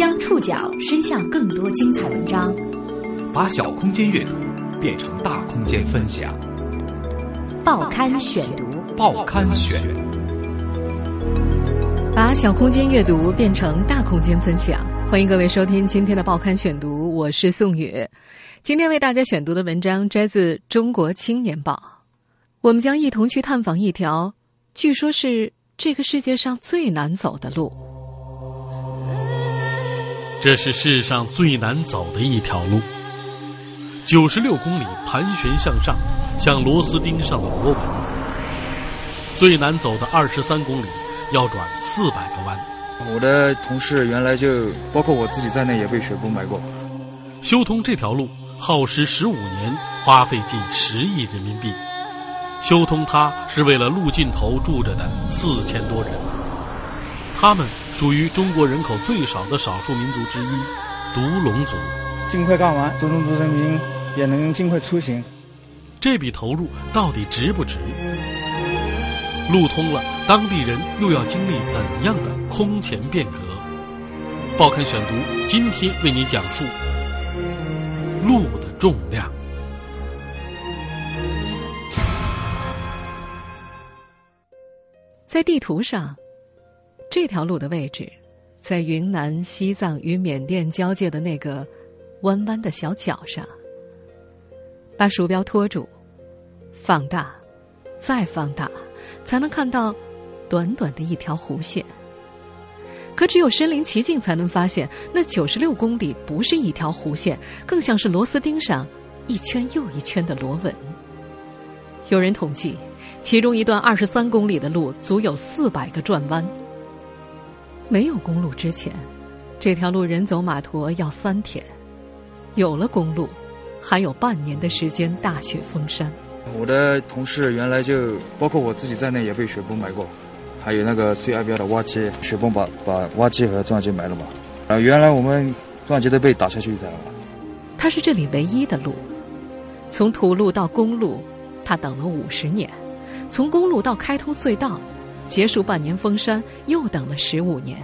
将触角伸向更多精彩文章，把小空间阅读变成大空间分享。报刊选读，报刊选，把小空间阅读变成大空间分享。欢迎各位收听今天的报刊选读，我是宋宇。今天为大家选读的文章摘自《中国青年报》，我们将一同去探访一条，据说是这个世界上最难走的路。这是世上最难走的一条路，九十六公里盘旋向上，像螺丝钉上的螺纹。最难走的二十三公里，要转四百个弯。我的同事原来就包括我自己在内，也被雪崩埋过。修通这条路耗时十五年，花费近十亿人民币。修通它是为了路尽头住着的四千多人。他们属于中国人口最少的少数民族之一——独龙族。尽快干完，独龙族人民也能尽快出行。这笔投入到底值不值？路通了，当地人又要经历怎样的空前变革？报刊选读今天为您讲述路的重量。在地图上。这条路的位置，在云南、西藏与缅甸交界的那个弯弯的小角上。把鼠标拖住，放大，再放大，才能看到短短的一条弧线。可只有身临其境，才能发现那九十六公里不是一条弧线，更像是螺丝钉上一圈又一圈的螺纹。有人统计，其中一段二十三公里的路足有四百个转弯。没有公路之前，这条路人走马驮要三天；有了公路，还有半年的时间大雪封山。我的同事原来就包括我自己在内也被雪崩埋过，还有那个最爱标的挖机，雪崩把把挖机和钻机埋了嘛。啊，原来我们钻机都被打下去，知道吧？它是这里唯一的路，从土路到公路，他等了五十年；从公路到开通隧道。结束半年封山，又等了十五年。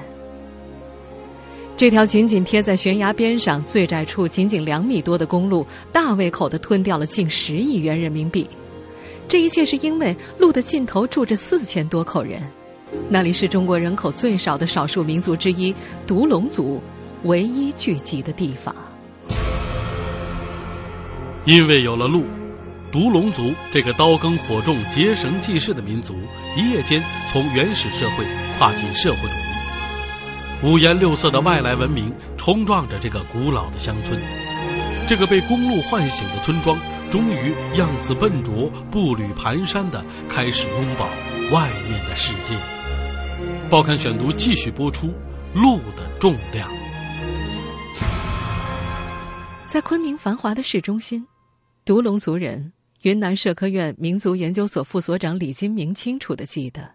这条紧紧贴在悬崖边上、最窄处仅仅两米多的公路，大胃口的吞掉了近十亿元人民币。这一切是因为路的尽头住着四千多口人，那里是中国人口最少的少数民族之一——独龙族唯一聚集的地方。因为有了路。独龙族这个刀耕火种、结绳记事的民族，一夜间从原始社会跨进社会主义。五颜六色的外来文明冲撞着这个古老的乡村，这个被公路唤醒的村庄，终于样子笨拙、步履蹒跚的开始拥抱外面的世界。报刊选读继续播出：路的重量。在昆明繁华的市中心，独龙族人。云南社科院民族研究所副所长李金明清楚的记得，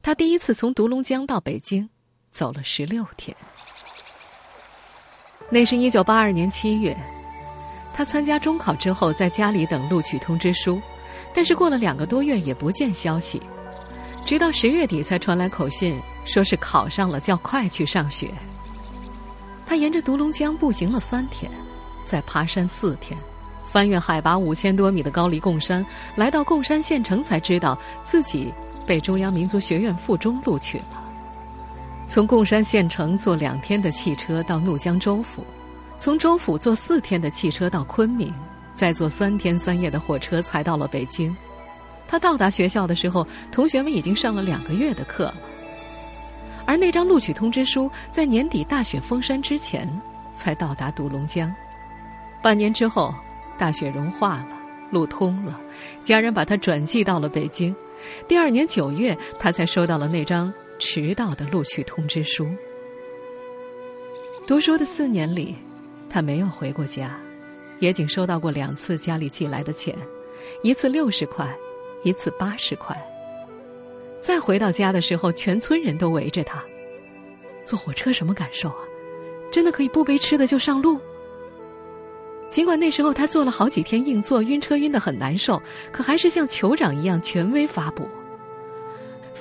他第一次从独龙江到北京，走了十六天。那是一九八二年七月，他参加中考之后，在家里等录取通知书，但是过了两个多月也不见消息，直到十月底才传来口信，说是考上了，叫快去上学。他沿着独龙江步行了三天，再爬山四天。翻越海拔五千多米的高黎贡山，来到贡山县城，才知道自己被中央民族学院附中录取了。从贡山县城坐两天的汽车到怒江州府，从州府坐四天的汽车到昆明，再坐三天三夜的火车才到了北京。他到达学校的时候，同学们已经上了两个月的课了，而那张录取通知书在年底大雪封山之前才到达独龙江。半年之后。大雪融化了，路通了，家人把他转寄到了北京。第二年九月，他才收到了那张迟到的录取通知书。读书的四年里，他没有回过家，也仅收到过两次家里寄来的钱，一次六十块，一次八十块。再回到家的时候，全村人都围着他。坐火车什么感受啊？真的可以不背吃的就上路？尽管那时候他坐了好几天硬座，晕车晕得很难受，可还是像酋长一样权威发布，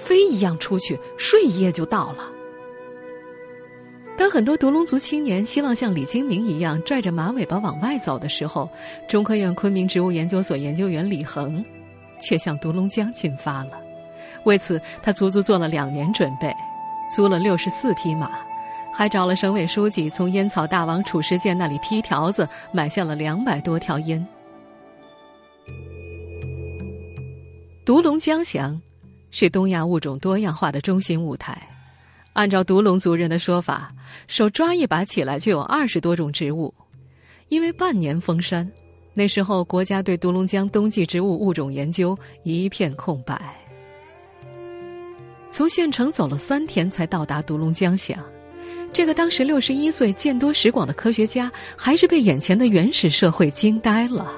飞一样出去，睡一夜就到了。当很多独龙族青年希望像李金明一样拽着马尾巴往外走的时候，中科院昆明植物研究所研究员李恒却向独龙江进发了。为此，他足足做了两年准备，租了六十四匹马，还找了省委书记从烟草大王褚时健那里批条子，买下了两百多条烟。独龙江乡是东亚物种多样化的中心舞台。按照独龙族人的说法，手抓一把起来就有二十多种植物。因为半年封山，那时候国家对独龙江冬季植物物种研究一片空白。从县城走了三天才到达独龙江乡，这个当时六十一岁、见多识广的科学家，还是被眼前的原始社会惊呆了。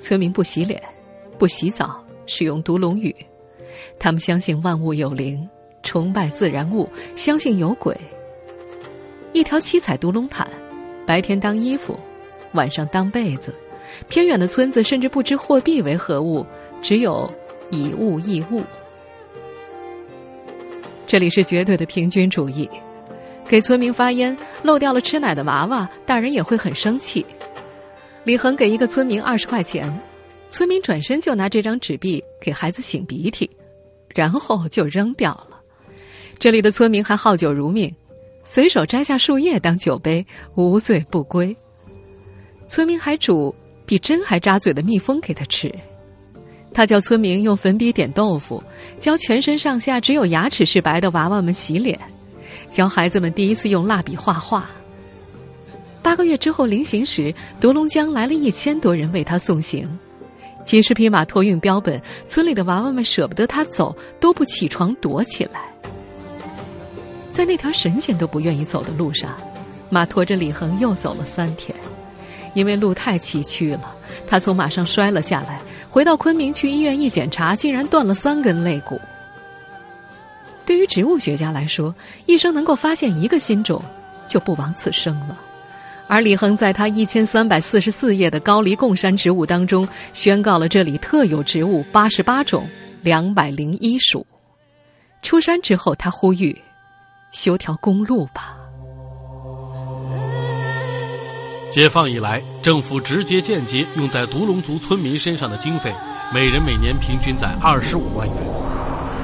村民不洗脸，不洗澡，使用独龙语，他们相信万物有灵。崇拜自然物，相信有鬼。一条七彩独龙毯，白天当衣服，晚上当被子。偏远的村子甚至不知货币为何物，只有以物易物。这里是绝对的平均主义，给村民发烟，漏掉了吃奶的娃娃，大人也会很生气。李恒给一个村民二十块钱，村民转身就拿这张纸币给孩子擤鼻涕，然后就扔掉了。这里的村民还好酒如命，随手摘下树叶当酒杯，无醉不归。村民还煮比针还扎嘴的蜜蜂给他吃。他叫村民用粉笔点豆腐，教全身上下只有牙齿是白的娃娃们洗脸，教孩子们第一次用蜡笔画画。八个月之后临行时，独龙江来了一千多人为他送行，几十匹马托运标本，村里的娃娃们舍不得他走，都不起床躲起来。在那条神仙都不愿意走的路上，马驮着李恒又走了三天，因为路太崎岖了，他从马上摔了下来。回到昆明去医院一检查，竟然断了三根肋骨。对于植物学家来说，一生能够发现一个新种，就不枉此生了。而李恒在他一千三百四十四页的高黎贡山植物当中，宣告了这里特有植物八十八种，两百零一属。出山之后，他呼吁。修条公路吧。解放以来，政府直接、间接用在独龙族村民身上的经费，每人每年平均在二十五万元。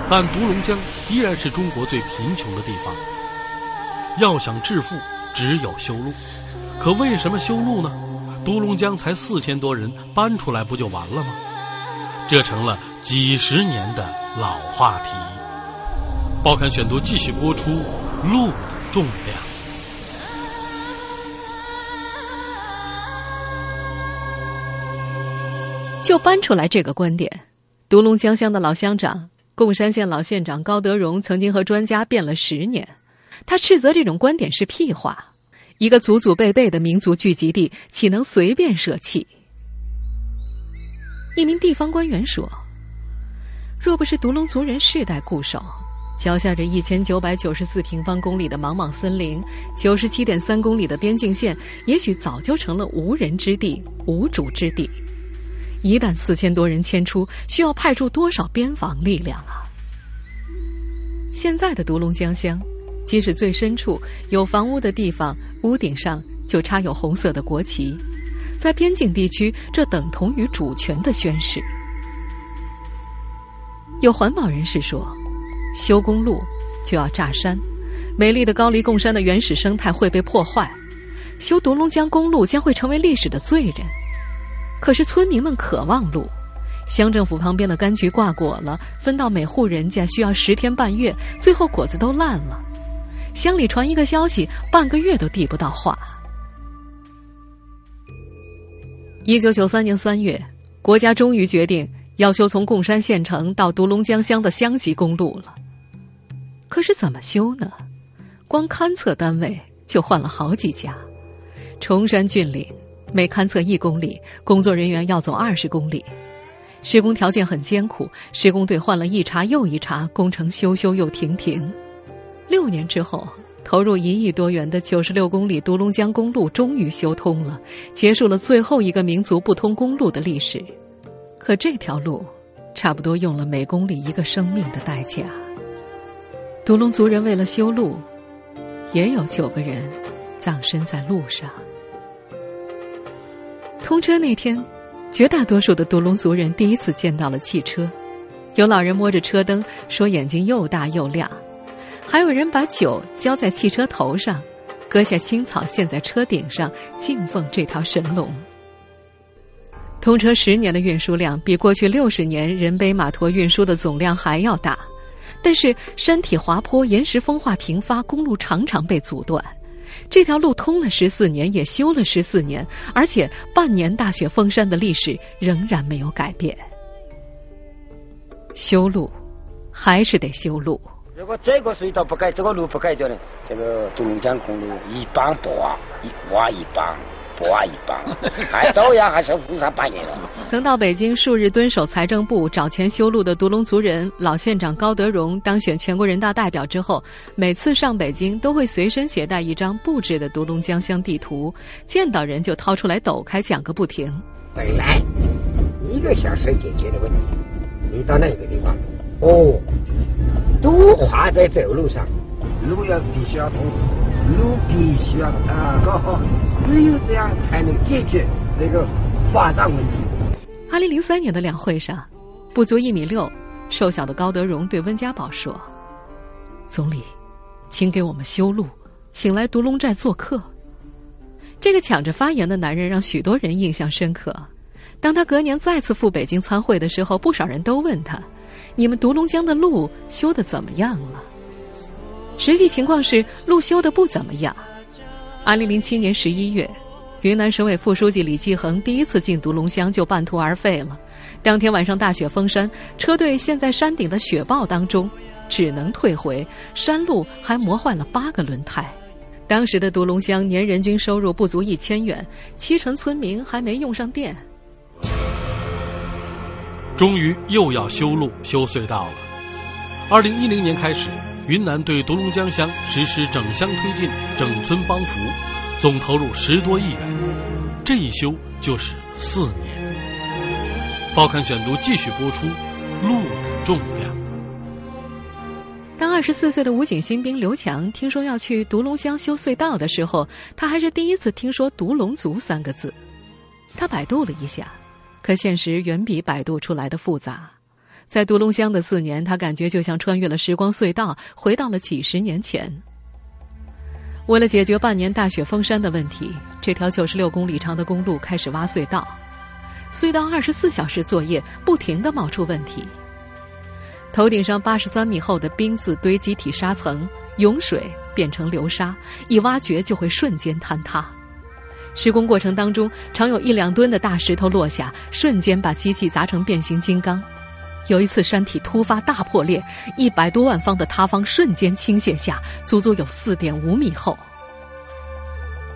但独龙江依然是中国最贫穷的地方。要想致富，只有修路。可为什么修路呢？独龙江才四千多人，搬出来不就完了吗？这成了几十年的老话题。报刊选读继续播出，路的重量。就搬出来这个观点，独龙江乡的老乡长、贡山县老县长高德荣曾经和专家辩了十年。他斥责这种观点是屁话，一个祖祖辈辈的民族聚集地，岂能随便舍弃？一名地方官员说：“若不是独龙族人世代固守。”脚下这一千九百九十四平方公里的莽莽森林，九十七点三公里的边境线，也许早就成了无人之地、无主之地。一旦四千多人迁出，需要派出多少边防力量啊？现在的独龙江乡，即使最深处有房屋的地方，屋顶上就插有红色的国旗，在边境地区，这等同于主权的宣誓。有环保人士说。修公路就要炸山，美丽的高黎贡山的原始生态会被破坏，修独龙江公路将会成为历史的罪人。可是村民们渴望路，乡政府旁边的柑橘挂果了，分到每户人家需要十天半月，最后果子都烂了。乡里传一个消息，半个月都递不到话。一九九三年三月，国家终于决定要修从贡山县城到独龙江乡的乡级公路了。可是怎么修呢？光勘测单位就换了好几家。崇山峻岭，每勘测一公里，工作人员要走二十公里，施工条件很艰苦。施工队换了一茬又一茬，工程修修又停停。六年之后，投入一亿多元的九十六公里独龙江公路终于修通了，结束了最后一个民族不通公路的历史。可这条路，差不多用了每公里一个生命的代价。独龙族人为了修路，也有九个人葬身在路上。通车那天，绝大多数的独龙族人第一次见到了汽车。有老人摸着车灯说：“眼睛又大又亮。”还有人把酒浇在汽车头上，割下青草献在车顶上，敬奉这条神龙。通车十年的运输量比过去六十年人背马驮运输的总量还要大，但是山体滑坡、岩石风化频发，公路常常被阻断。这条路通了十四年，也修了十四年，而且半年大雪封山的历史仍然没有改变。修路，还是得修路。如果这个隧道不改，这个路不改掉呢，这个独龙江公路一帮不挖，一挖一帮。不挖一帮，还照样还是误上半年了。曾到北京数日蹲守财政部找钱修路的独龙族人老县长高德荣当选全国人大代表之后，每次上北京都会随身携带一张布置的独龙江乡地图，见到人就掏出来抖开讲个不停。本来一个小时解决的问题，你到那个地方，哦，都画在走路上，路要必须要通。路必须要啊搞好，只有这样才能解决这个发展问题。二零零三年的两会上，不足一米六、瘦小的高德荣对温家宝说：“总理，请给我们修路，请来独龙寨做客。”这个抢着发言的男人让许多人印象深刻。当他隔年再次赴北京参会的时候，不少人都问他：“你们独龙江的路修的怎么样了？”实际情况是路修的不怎么样。二零零七年十一月，云南省委副书记李继恒第一次进独龙乡就半途而废了。当天晚上大雪封山，车队陷在山顶的雪豹当中，只能退回。山路还磨坏了八个轮胎。当时的独龙乡年人均收入不足一千元，七成村民还没用上电。终于又要修路修隧道了。二零一零年开始。云南对独龙江乡实施整乡推进、整村帮扶，总投入十多亿元，这一修就是四年。报刊选读继续播出，路的重量。当二十四岁的武警新兵刘强听说要去独龙乡修隧道的时候，他还是第一次听说“独龙族”三个字。他百度了一下，可现实远比百度出来的复杂。在独龙乡的四年，他感觉就像穿越了时光隧道，回到了几十年前。为了解决半年大雪封山的问题，这条九十六公里长的公路开始挖隧道。隧道二十四小时作业，不停的冒出问题。头顶上八十三米厚的冰渍堆积体沙层涌水变成流沙，一挖掘就会瞬间坍塌。施工过程当中，常有一两吨的大石头落下，瞬间把机器砸成变形金刚。有一次，山体突发大破裂，一百多万方的塌方瞬间倾泻下，足足有四点五米厚。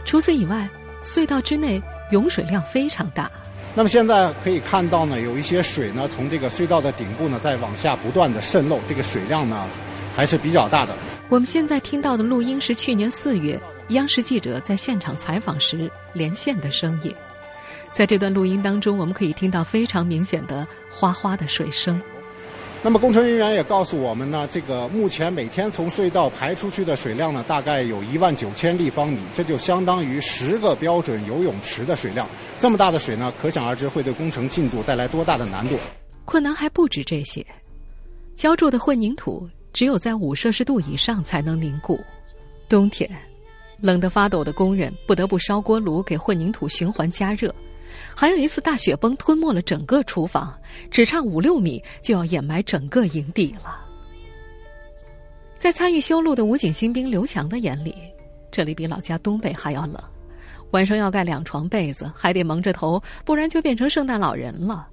除此以外，隧道之内涌水量非常大。那么现在可以看到呢，有一些水呢从这个隧道的顶部呢在往下不断的渗漏，这个水量呢还是比较大的。我们现在听到的录音是去年四月央视记者在现场采访时连线的声音。在这段录音当中，我们可以听到非常明显的。哗哗的水声。那么工程人员也告诉我们呢，这个目前每天从隧道排出去的水量呢，大概有一万九千立方米，这就相当于十个标准游泳池的水量。这么大的水呢，可想而知会对工程进度带来多大的难度。困难还不止这些，浇筑的混凝土只有在五摄氏度以上才能凝固。冬天，冷得发抖的工人不得不烧锅炉给混凝土循环加热。还有一次大雪崩吞没了整个厨房，只差五六米就要掩埋整个营地了。在参与修路的武警新兵刘强的眼里，这里比老家东北还要冷，晚上要盖两床被子，还得蒙着头，不然就变成圣诞老人了。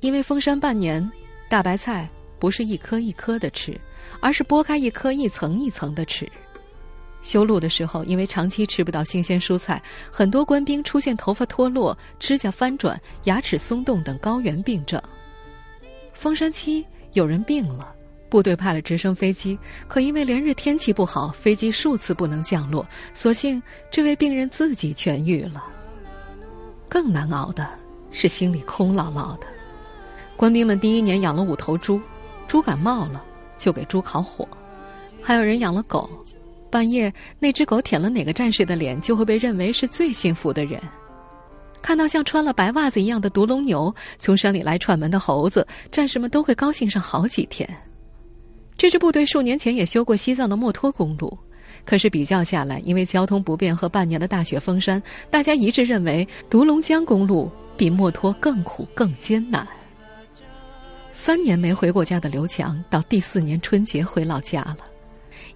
因为封山半年，大白菜不是一颗一颗的吃，而是剥开一颗一层一层的吃。修路的时候，因为长期吃不到新鲜蔬菜，很多官兵出现头发脱落、指甲翻转、牙齿松动等高原病症。封山期有人病了，部队派了直升飞机，可因为连日天气不好，飞机数次不能降落，所幸这位病人自己痊愈了。更难熬的是心里空落落的。官兵们第一年养了五头猪，猪感冒了就给猪烤火，还有人养了狗。半夜那只狗舔了哪个战士的脸，就会被认为是最幸福的人。看到像穿了白袜子一样的独龙牛从山里来串门的猴子，战士们都会高兴上好几天。这支部队数年前也修过西藏的墨脱公路，可是比较下来，因为交通不便和半年的大雪封山，大家一致认为独龙江公路比墨脱更苦更艰难。三年没回过家的刘强，到第四年春节回老家了。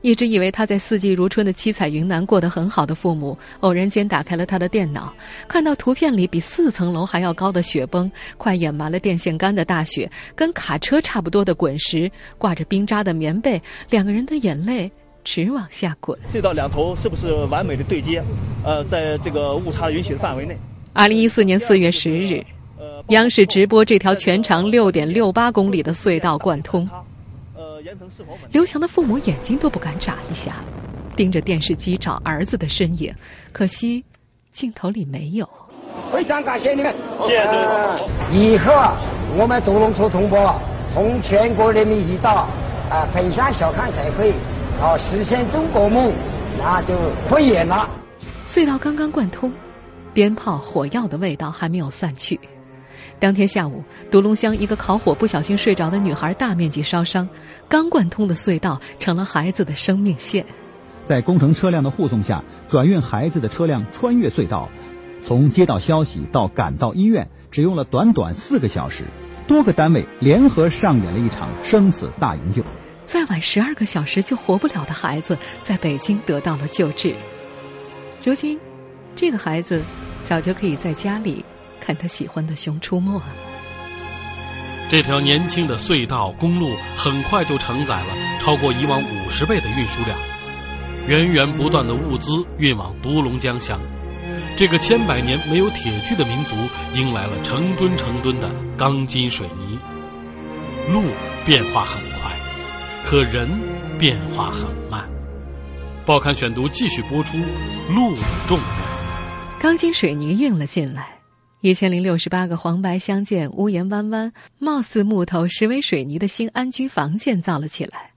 一直以为他在四季如春的七彩云南过得很好的父母，偶然间打开了他的电脑，看到图片里比四层楼还要高的雪崩，快掩埋了电线杆的大雪，跟卡车差不多的滚石，挂着冰渣的棉被，两个人的眼泪直往下滚。隧道两头是不是完美的对接？呃，在这个误差允许的范围内。二零一四年四月十日，央视直播这条全长六点六八公里的隧道贯通。刘强的父母眼睛都不敢眨一下，盯着电视机找儿子的身影，可惜镜头里没有。非常感谢你们，谢谢。以后我们独龙族同胞同全国人民一道啊，奔向小康社会，啊，实现中国梦，那就不远了。隧道刚刚贯通，鞭炮、火药的味道还没有散去。当天下午，独龙乡一个烤火不小心睡着的女孩大面积烧伤，刚贯通的隧道成了孩子的生命线。在工程车辆的护送下，转运孩子的车辆穿越隧道，从接到消息到赶到医院，只用了短短四个小时。多个单位联合上演了一场生死大营救。再晚十二个小时就活不了的孩子，在北京得到了救治。如今，这个孩子早就可以在家里。看他喜欢的《熊出没》。这条年轻的隧道公路很快就承载了超过以往五十倍的运输量，源源不断的物资运往独龙江乡。这个千百年没有铁具的民族，迎来了成吨成吨的钢筋水泥。路变化很快，可人变化很慢。报刊选读继续播出路的重量。钢筋水泥运了进来。一千零六十八个黄白相间、屋檐弯弯、貌似木头实为水泥的新安居房建造了起来。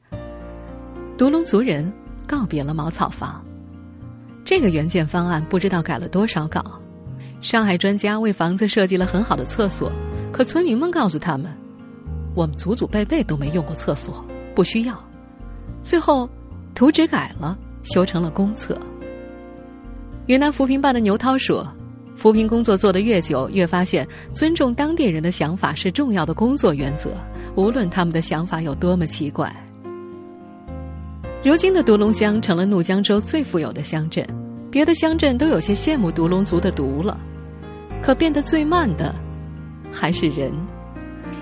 独龙族人告别了茅草房，这个原建方案不知道改了多少稿。上海专家为房子设计了很好的厕所，可村民们告诉他们：“我们祖祖辈辈都没用过厕所，不需要。”最后，图纸改了，修成了公厕。云南扶贫办的牛涛说。扶贫工作做得越久，越发现尊重当地人的想法是重要的工作原则，无论他们的想法有多么奇怪。如今的独龙乡成了怒江州最富有的乡镇，别的乡镇都有些羡慕独龙族的独了。可变得最慢的，还是人。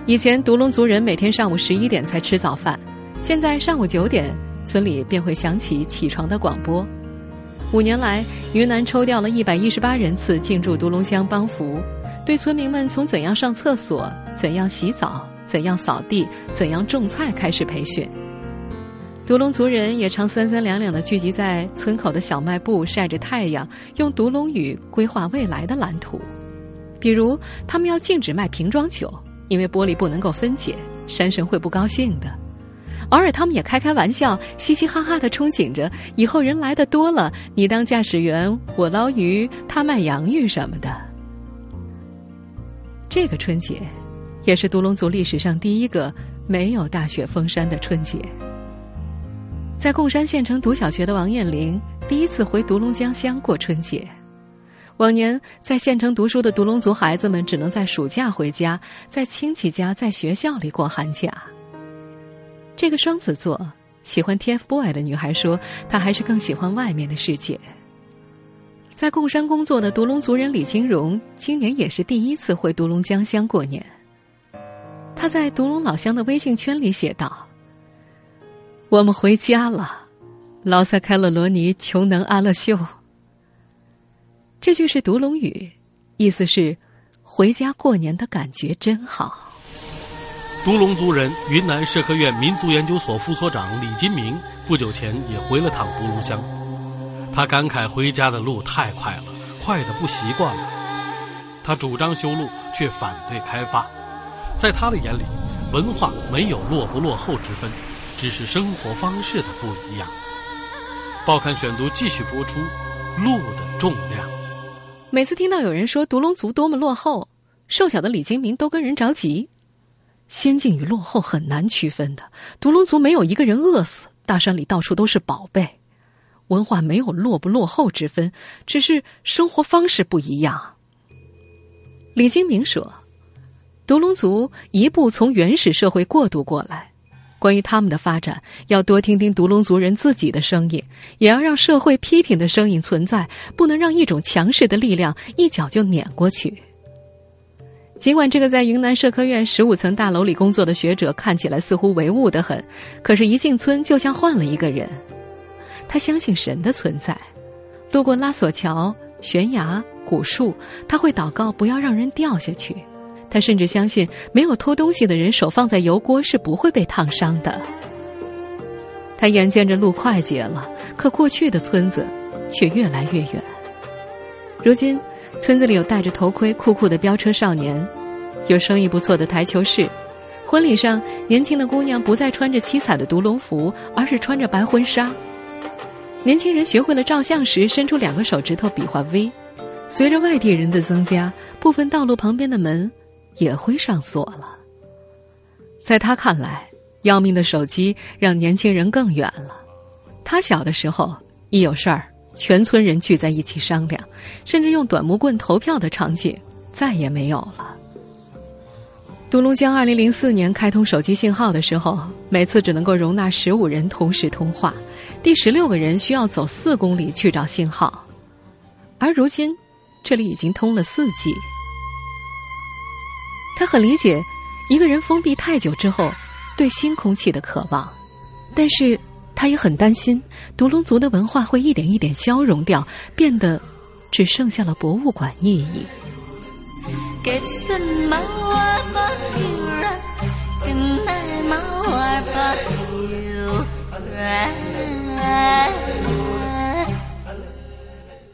以前独龙族人每天上午十一点才吃早饭，现在上午九点，村里便会响起起床的广播。五年来，云南抽调了一百一十八人次进驻独龙乡帮扶，对村民们从怎样上厕所、怎样洗澡、怎样扫地、怎样种菜开始培训。独龙族人也常三三两两的聚集在村口的小卖部晒着太阳，用独龙语规划未来的蓝图。比如，他们要禁止卖瓶装酒，因为玻璃不能够分解，山神会不高兴的。偶尔，他们也开开玩笑，嘻嘻哈哈的憧憬着以后人来的多了，你当驾驶员，我捞鱼，他卖洋芋什么的。这个春节，也是独龙族历史上第一个没有大雪封山的春节。在贡山县城读小学的王艳玲，第一次回独龙江乡过春节。往年在县城读书的独龙族孩子们，只能在暑假回家，在亲戚家、在学校里过寒假。这个双子座喜欢 TFBOY 的女孩说：“她还是更喜欢外面的世界。”在贡山工作的独龙族人李金荣，今年也是第一次回独龙江乡过年。他在独龙老乡的微信圈里写道：“我们回家了，劳塞开了罗尼琼能阿勒秀。”这句是独龙语，意思是“回家过年的感觉真好。”独龙族人、云南社科院民族研究所副所长李金明不久前也回了趟独龙乡，他感慨回家的路太快了，快的不习惯了。他主张修路，却反对开发。在他的眼里，文化没有落不落后之分，只是生活方式的不一样。报刊选读继续播出《路的重量》。每次听到有人说独龙族多么落后，瘦小的李金明都跟人着急。先进与落后很难区分的，独龙族没有一个人饿死，大山里到处都是宝贝。文化没有落不落后之分，只是生活方式不一样。李金明说：“独龙族一步从原始社会过渡过来，关于他们的发展，要多听听独龙族人自己的声音，也要让社会批评的声音存在，不能让一种强势的力量一脚就碾过去。”尽管这个在云南社科院十五层大楼里工作的学者看起来似乎唯物的很，可是，一进村就像换了一个人。他相信神的存在，路过拉索桥、悬崖、古树，他会祷告不要让人掉下去。他甚至相信，没有偷东西的人手放在油锅是不会被烫伤的。他眼见着路快捷了，可过去的村子却越来越远。如今，村子里有戴着头盔、酷酷的飙车少年，有生意不错的台球室。婚礼上，年轻的姑娘不再穿着七彩的独龙服，而是穿着白婚纱。年轻人学会了照相时伸出两个手指头比划 V。随着外地人的增加，部分道路旁边的门也会上锁了。在他看来，要命的手机让年轻人更远了。他小的时候，一有事儿，全村人聚在一起商量，甚至用短木棍投票的场景再也没有了。独龙江二零零四年开通手机信号的时候，每次只能够容纳十五人同时通话。第十六个人需要走四公里去找信号，而如今，这里已经通了四 G。他很理解一个人封闭太久之后对新空气的渴望，但是他也很担心独龙族的文化会一点一点消融掉，变得只剩下了博物馆意义。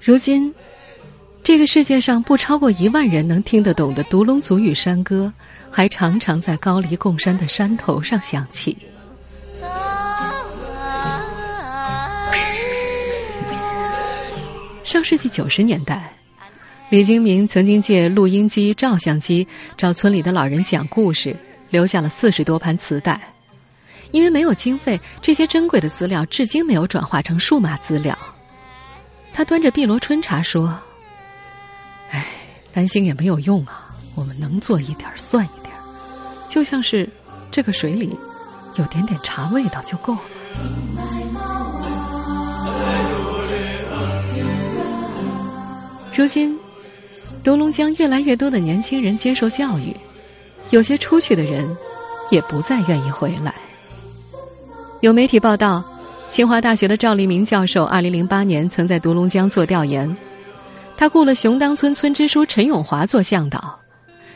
如今，这个世界上不超过一万人能听得懂的独龙族语山歌，还常常在高黎贡山的山头上响起。上世纪九十年代，李金明曾经借录音机、照相机找村里的老人讲故事，留下了四十多盘磁带。因为没有经费，这些珍贵的资料至今没有转化成数码资料。他端着碧螺春茶说：“哎，担心也没有用啊，我们能做一点算一点，就像是这个水里有点点茶味道就够了。”如今，独龙江越来越多的年轻人接受教育，有些出去的人也不再愿意回来。有媒体报道，清华大学的赵立明教授，二零零八年曾在独龙江做调研，他雇了熊当村村支书陈永华做向导。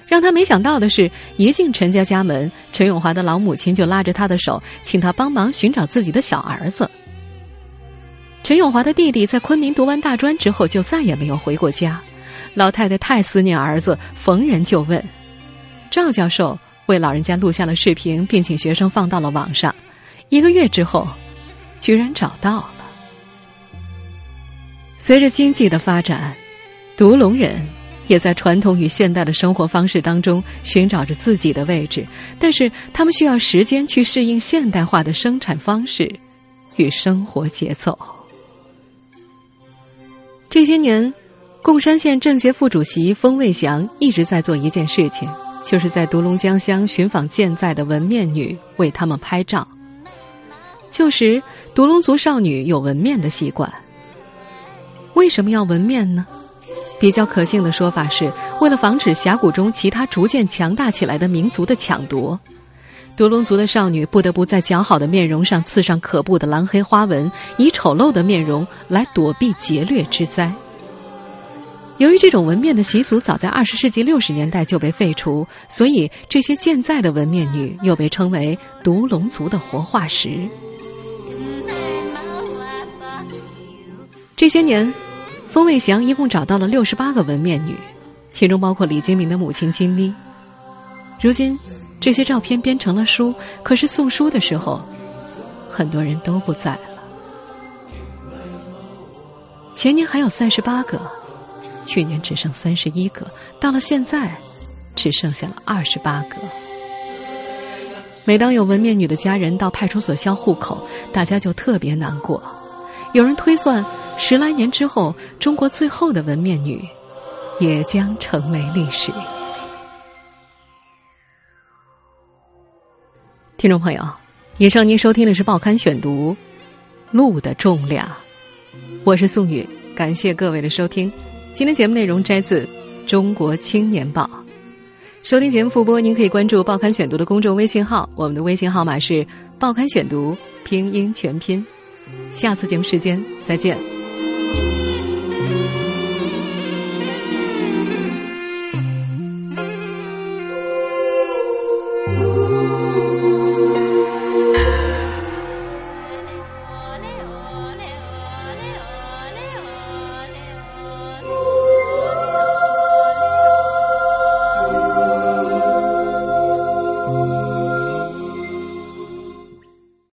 让他没想到的是，一进陈家家门，陈永华的老母亲就拉着他的手，请他帮忙寻找自己的小儿子。陈永华的弟弟在昆明读完大专之后，就再也没有回过家。老太太太思念儿子，逢人就问。赵教授为老人家录下了视频，并请学生放到了网上。一个月之后，居然找到了。随着经济的发展，独龙人也在传统与现代的生活方式当中寻找着自己的位置，但是他们需要时间去适应现代化的生产方式与生活节奏。这些年，贡山县政协副主席封卫祥一直在做一件事情，就是在独龙江乡寻访健在的纹面女，为他们拍照。旧时，独龙族少女有纹面的习惯。为什么要纹面呢？比较可信的说法是，为了防止峡谷中其他逐渐强大起来的民族的抢夺，独龙族的少女不得不在姣好的面容上刺上可怖的蓝黑花纹，以丑陋的面容来躲避劫掠之灾。由于这种纹面的习俗早在二十世纪六十年代就被废除，所以这些健在的纹面女又被称为独龙族的活化石。这些年，封卫祥一共找到了六十八个纹面女，其中包括李金明的母亲金妮。如今，这些照片编成了书，可是送书的时候，很多人都不在了。前年还有三十八个，去年只剩三十一个，到了现在，只剩下了二十八个。每当有文面女的家人到派出所销户口，大家就特别难过。有人推算，十来年之后，中国最后的文面女，也将成为历史。听众朋友，以上您收听的是《报刊选读》，路的重量。我是宋宇，感谢各位的收听。今天节目内容摘自《中国青年报》。收听节目复播，您可以关注《报刊选读》的公众微信号，我们的微信号码是“报刊选读”拼音全拼。下次节目时间再见。